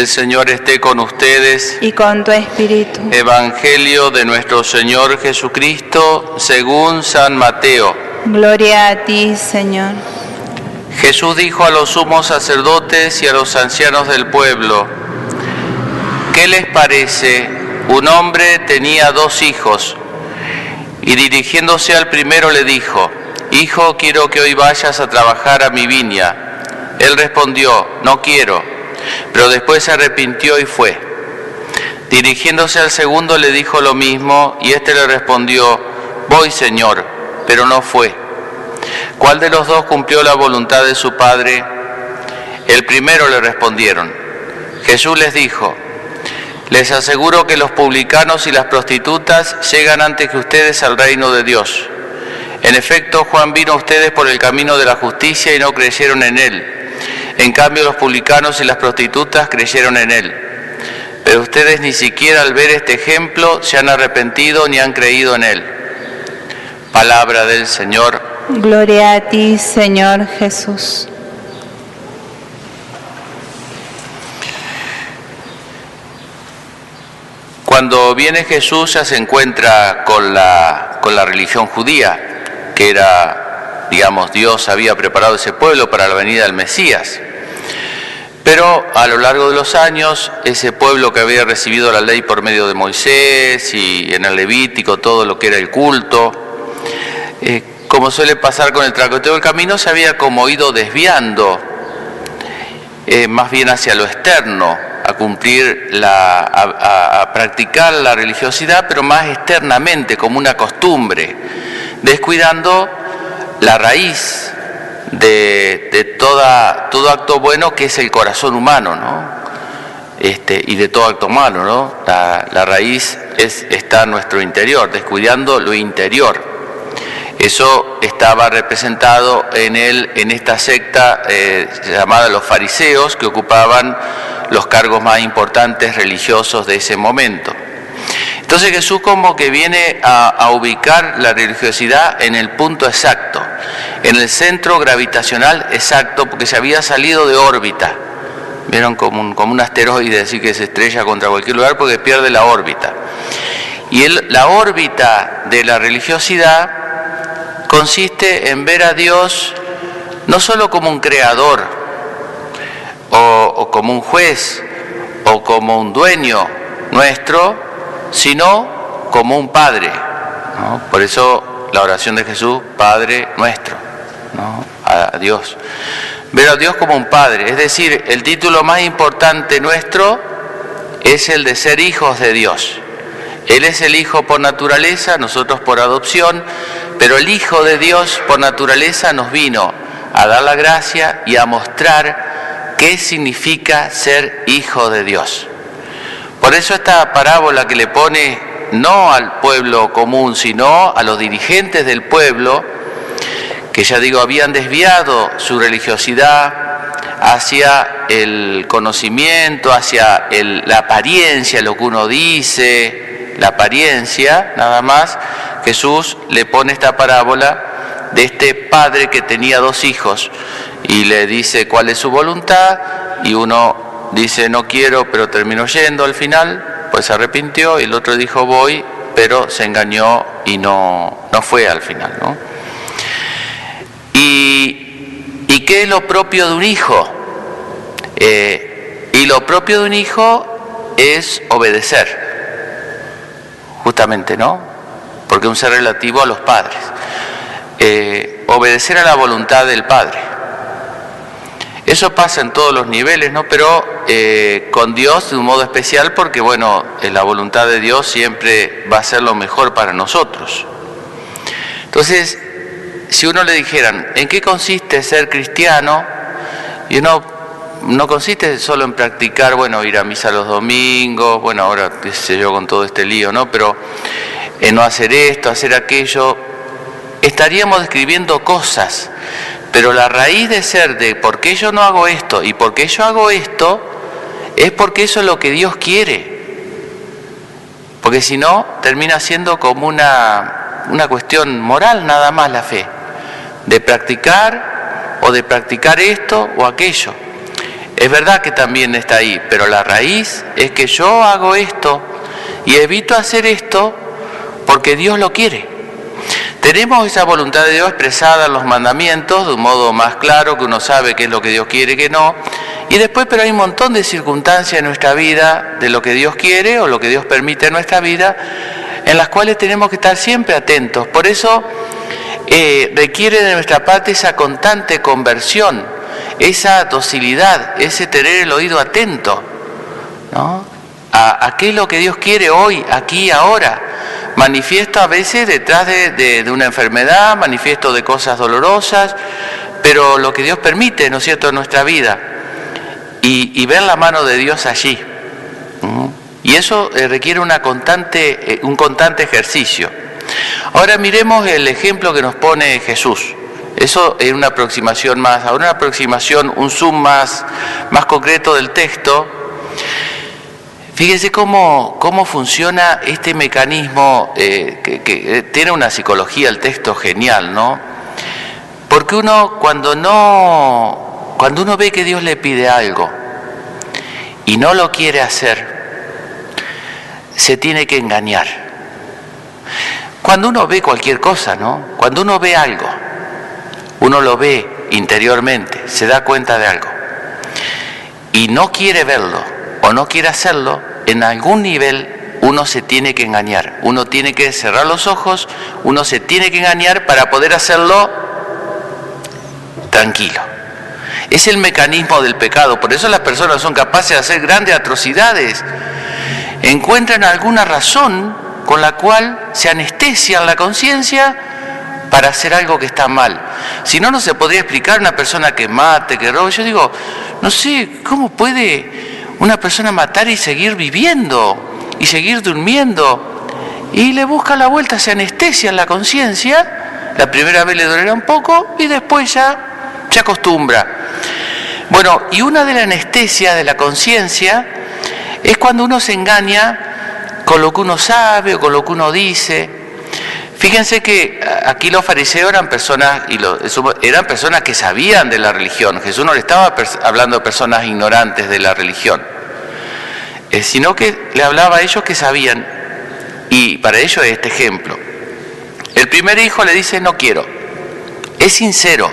El Señor esté con ustedes. y con tu espíritu. Evangelio de nuestro Señor Jesucristo según San Mateo. Gloria a ti, Señor. Jesús dijo a los sumos sacerdotes y a los ancianos del pueblo, ¿qué les parece? Un hombre tenía dos hijos y dirigiéndose al primero le dijo, Hijo, quiero que hoy vayas a trabajar a mi viña. Él respondió, no quiero, pero después se arrepintió y fue. Dirigiéndose al segundo le dijo lo mismo y éste le respondió, voy Señor, pero no fue. ¿Cuál de los dos cumplió la voluntad de su padre? El primero le respondieron. Jesús les dijo, les aseguro que los publicanos y las prostitutas llegan antes que ustedes al reino de Dios. En efecto, Juan vino a ustedes por el camino de la justicia y no creyeron en él. En cambio, los publicanos y las prostitutas creyeron en él. Pero ustedes ni siquiera al ver este ejemplo se han arrepentido ni han creído en él. Palabra del Señor. Gloria a ti, Señor Jesús. Cuando viene Jesús ya se encuentra con la, con la religión judía, que era, digamos, Dios había preparado ese pueblo para la venida del Mesías. Pero a lo largo de los años, ese pueblo que había recibido la ley por medio de Moisés y en el Levítico, todo lo que era el culto, eh, como suele pasar con el tracoteo del camino, se había como ido desviando eh, más bien hacia lo externo, a cumplir, la, a, practicar la religiosidad, pero más externamente, como una costumbre, descuidando la raíz de, de toda, todo acto bueno que es el corazón humano, ¿no? Este, y de todo acto malo, ¿no? La, la raíz es, está en nuestro interior, descuidando lo interior. Eso estaba representado en, el, en esta secta eh, llamada los fariseos, que ocupaban los cargos más importantes religiosos de ese momento. Entonces Jesús como que viene a, ubicar la religiosidad en el punto exacto, en el centro gravitacional exacto, porque se había salido de órbita. Vieron como un, como un asteroide, así que se estrella contra cualquier lugar porque pierde la órbita. Y la órbita de la religiosidad consiste en ver a Dios no solo como un creador o como un juez o como un dueño nuestro, sino como un padre. Por eso la oración de Jesús, Padre nuestro, ¿no? a Dios. Ver a Dios como un padre, es decir, el título más importante nuestro es el de ser hijos de Dios. Él es el Hijo por naturaleza, nosotros por adopción, pero el Hijo de Dios por naturaleza nos vino a dar la gracia y a mostrar qué significa ser hijo de Dios. Por eso esta parábola que le pone no al pueblo común, sino a los dirigentes del pueblo, que ya digo, habían desviado su religiosidad hacia el conocimiento, hacia la apariencia, lo que uno dice, la apariencia, nada más, Jesús le pone esta parábola de este padre que tenía dos hijos y le dice cuál es su voluntad y uno dice no quiero, pero terminó yendo al final, pues se arrepintió y el otro dijo voy, pero se engañó y no, no fue al final, ¿no? ¿Y, y qué es lo propio de un hijo? Eh, y lo propio de un hijo es obedecer, justamente, ¿no? Porque es un ser relativo a los padres. Eh, obedecer a la voluntad del Padre. Eso pasa en todos los niveles, ¿no? Pero eh, con Dios de un modo especial porque, bueno, eh, la voluntad de Dios siempre va a ser lo mejor para nosotros. Entonces, si uno le dijeran, ¿en qué consiste ser cristiano? Y uno no consiste solo en practicar, bueno, ir a misa los domingos, bueno, ahora qué sé yo con todo este lío, ¿no? Pero en no hacer esto, hacer aquello, estaríamos describiendo cosas, pero la raíz de ser de por qué yo no hago esto y por qué yo hago esto, es porque eso es lo que Dios quiere. Porque si no, termina siendo como una, una cuestión moral nada más la fe, de practicar o de practicar esto o aquello. Es verdad que también está ahí, pero la raíz es que yo hago esto y evito hacer esto porque Dios lo quiere. Tenemos esa voluntad de Dios expresada en los mandamientos de un modo más claro, que uno sabe qué es lo que Dios quiere y qué no. Y después, pero hay un montón de circunstancias en nuestra vida de lo que Dios quiere o lo que Dios permite en nuestra vida, en las cuales tenemos que estar siempre atentos. Por eso eh, requiere de nuestra parte esa constante conversión, esa docilidad, ese tener el oído atento, ¿no? A, qué es lo que Dios quiere hoy, aquí, ahora manifiesto a veces detrás de, una enfermedad, manifiesto de cosas dolorosas, pero lo que Dios permite, ¿no es cierto?, en nuestra vida. Y, ver la mano de Dios allí. Y eso eh, requiere una constante, eh, un constante ejercicio. Ahora miremos el ejemplo que nos pone Jesús. Eso es una aproximación más, ahora una aproximación, un zoom más, más concreto del texto. Fíjese cómo, cómo funciona este mecanismo, eh, que, eh, tiene una psicología el texto genial, ¿no? Porque uno cuando no, cuando uno ve que Dios le pide algo y no lo quiere hacer, se tiene que engañar. Cuando uno ve cualquier cosa, ¿no? Cuando uno ve algo, uno lo ve interiormente, se da cuenta de algo y no quiere verlo o no quiere hacerlo, en algún nivel uno se tiene que engañar, uno tiene que cerrar los ojos, uno se tiene que engañar para poder hacerlo tranquilo. Es el mecanismo del pecado, por eso las personas son capaces de hacer grandes atrocidades. Encuentran alguna razón con la cual se anestesian la conciencia para hacer algo que está mal. Si no, no se podría explicar una persona que mate, que robe. Yo digo, no sé, ¿cómo puede una persona matar y seguir viviendo y seguir durmiendo. Y le busca la vuelta, se anestesia en la conciencia. La primera vez le dolerá un poco y después ya se acostumbra. Bueno, y una de las anestesias de la conciencia es cuando uno se engaña con lo que uno sabe o con lo que uno dice. Fíjense que aquí los fariseos eran personas, y eran personas que sabían de la religión. Jesús no le estaba hablando a personas ignorantes de la religión, eh, sino que le hablaba a ellos que sabían. Y para ellos es este ejemplo. El primer hijo le dice, no quiero. Es sincero.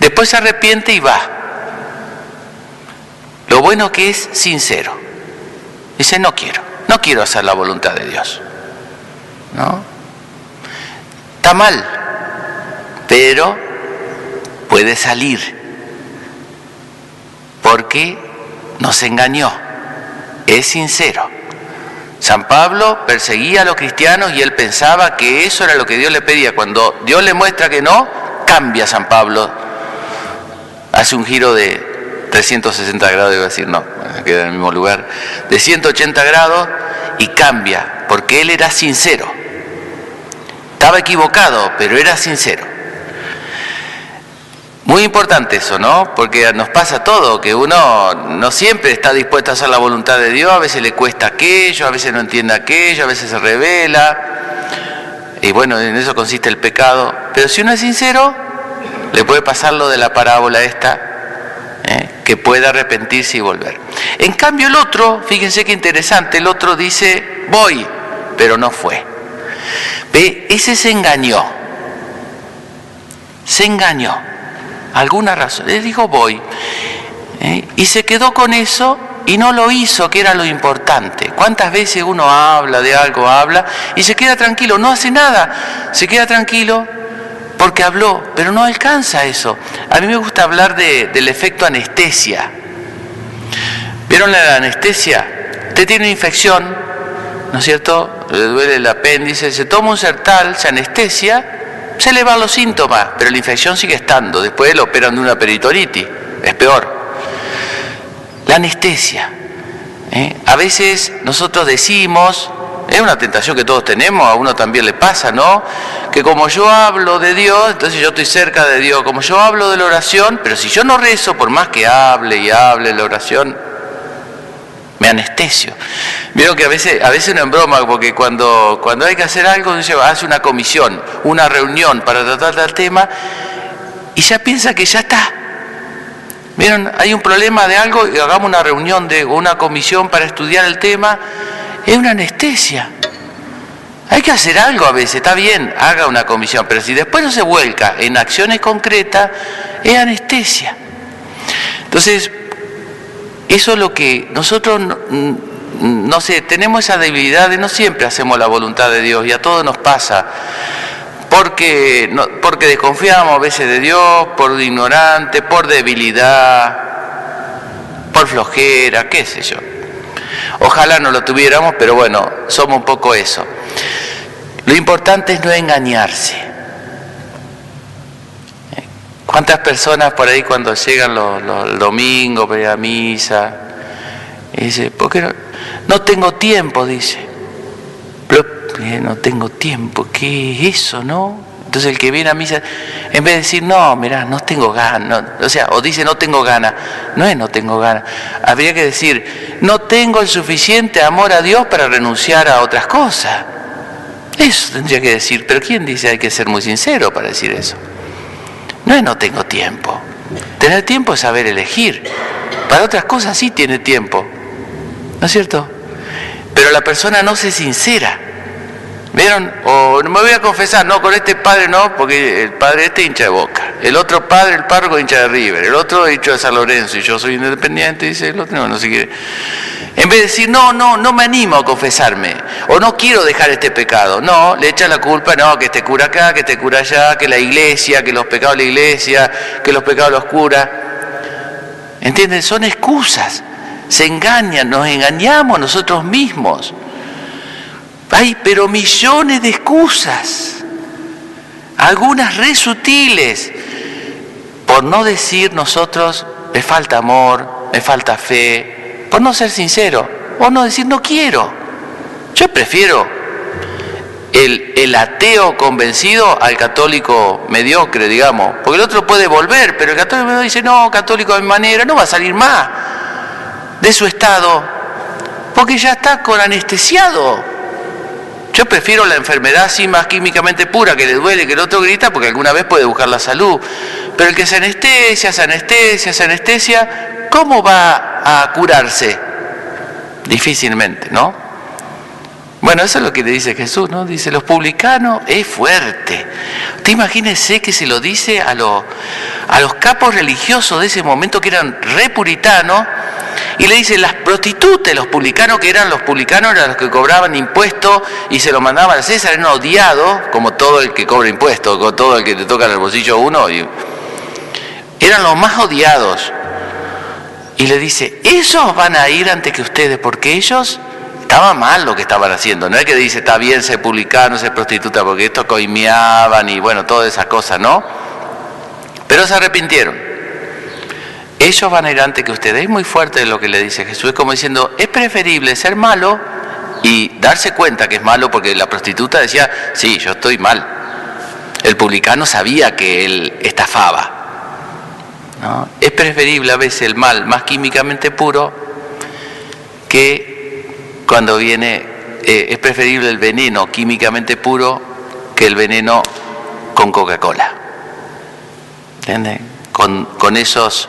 Después se arrepiente y va. Lo bueno que es sincero. Dice, no quiero. No quiero hacer la voluntad de Dios. ¿No? Está mal, pero puede salir, porque nos engañó, es sincero. San Pablo perseguía a los cristianos y él pensaba que eso era lo que Dios le pedía. Cuando Dios le muestra que no, cambia San Pablo, hace un giro de 360 grados, iba a decir, no, queda en el mismo lugar, de 180 grados y cambia, porque él era sincero. Estaba equivocado, pero era sincero. Muy importante eso, ¿no? Porque nos pasa todo, que uno no siempre está dispuesto a hacer la voluntad de Dios, a veces le cuesta aquello, a veces no entiende aquello, a veces se revela. Y bueno, en eso consiste el pecado. Pero si uno es sincero, le puede pasar lo de la parábola esta, ¿eh? que puede arrepentirse y volver. En cambio el otro, fíjense qué interesante, el otro dice, voy, pero no fue. Ve, ese se engañó. Se engañó. Alguna razón. Le dijo voy. ¿eh? Y se quedó con eso y no lo hizo, que era lo importante. ¿Cuántas veces uno habla de algo, habla y se queda tranquilo? No hace nada. Se queda tranquilo porque habló, pero no alcanza eso. A mí me gusta hablar del efecto anestesia. ¿Vieron la anestesia? Usted tiene una infección, ¿no es cierto? Le duele el apéndice, se toma un sertal, se anestesia, se le van los síntomas, pero la infección sigue estando. Después lo operan de una peritonitis, es peor. La anestesia. ¿eh? A veces nosotros decimos, es una tentación que todos tenemos, a uno también le pasa, ¿no? Que como yo hablo de Dios, entonces yo estoy cerca de Dios. Como yo hablo de la oración, pero si yo no rezo, por más que hable y hable la oración, me anestesio. Vieron que a veces, a veces no en broma, porque cuando, cuando hay que hacer algo, dice, hace una comisión, una reunión para tratar del tema, y ya piensa que ya está. Miren, hay un problema de algo y hagamos una reunión de una comisión para estudiar el tema. Es una anestesia. Hay que hacer algo a veces, está bien, haga una comisión, pero si después no se vuelca en acciones concretas, es anestesia. Entonces, eso es lo que nosotros, no, sé, tenemos esa debilidad de no siempre hacemos la voluntad de Dios y a todos nos pasa. Porque, porque desconfiamos a veces de Dios, por ignorante, por debilidad, por flojera, qué sé yo. Ojalá no lo tuviéramos, pero bueno, somos un poco eso. Lo importante es no engañarse. ¿Cuántas personas por ahí cuando llegan los, los domingos para ir a misa? dice, ¿por qué no? No tengo tiempo, dice. No tengo tiempo, ¿qué es eso, no? Entonces el que viene a misa, en vez de decir, no, mira, no tengo ganas, o sea, o dice no tengo ganas, no es no tengo ganas, habría que decir, no tengo el suficiente amor a Dios para renunciar a otras cosas. Eso tendría que decir, pero ¿quién dice hay que ser muy sincero para decir eso? No es no tengo tiempo. Tener tiempo es saber elegir. Para otras cosas sí tiene tiempo. ¿No es cierto? Pero la persona no se sincera. ¿Vieron? O no me voy a confesar, no, con este padre no, porque el padre este hincha de boca. El otro padre, el párroco hincha de River. El otro hincha de San Lorenzo y yo soy independiente, dice el otro, no, no se quiere. En vez de decir, no, no, no me animo a confesarme, o no quiero dejar este pecado, no, le echa la culpa, no, que este cura acá, que este cura allá, que la iglesia, que los pecados de la iglesia, que los pecados los cura. ¿Entienden? Son excusas, se engañan, nos engañamos nosotros mismos. Hay pero millones de excusas, algunas re sutiles, por no decir nosotros, me falta amor, me falta fe, por no ser sincero, o no decir no quiero. Yo prefiero el, el, ateo convencido al católico mediocre, digamos, porque el otro puede volver, pero el católico mediocre dice, no, católico de mi manera, no va a salir más de su estado, porque ya está con anestesiado. Yo prefiero la enfermedad así más químicamente pura, que le duele, que el otro grita, porque alguna vez puede buscar la salud. Pero el que se anestesia, se anestesia, se anestesia, ¿cómo va a curarse? Difícilmente, ¿no? Bueno, eso es lo que le dice Jesús, ¿no? Dice, los publicanos es fuerte. Usted imagínese que se lo dice a, los, a los capos religiosos de ese momento que eran repuritanos, y le dice, las prostitutas, los publicanos, que eran los publicanos, eran los que cobraban impuestos y se lo mandaban a César, eran odiados, como todo el que cobra impuestos, como todo el que te toca en el bolsillo uno, eran los más odiados. Y le dice, esos van a ir antes que ustedes, porque ellos estaba mal lo que estaban haciendo. No es que dice, está bien ser publicano, ser prostituta, porque esto coimeaban y bueno, todas esas cosas, ¿no? Pero se arrepintieron. Ellos van a ir antes que ustedes. Es muy fuerte lo que le dice Jesús. Es como diciendo, es preferible ser malo y darse cuenta que es malo, porque la prostituta decía, sí, yo estoy mal. El publicano sabía que él estafaba. Es preferible a veces el mal más químicamente puro que cuando viene, eh, es preferible el veneno químicamente puro que el veneno con Coca-Cola. Con, con esos,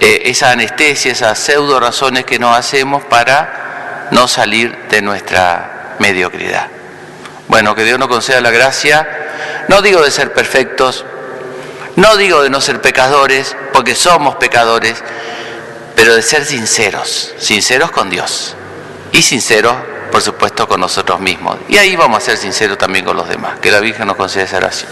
eh, esa anestesia, esas pseudo razones que nos hacemos para no salir de nuestra mediocridad. Bueno, que Dios nos conceda la gracia, no digo de ser perfectos, no digo de no ser pecadores, porque somos pecadores, pero de ser sinceros, sinceros con Dios y sinceros, por supuesto, con nosotros mismos. Y ahí vamos a ser sinceros también con los demás. Que la Virgen nos conceda esa oración.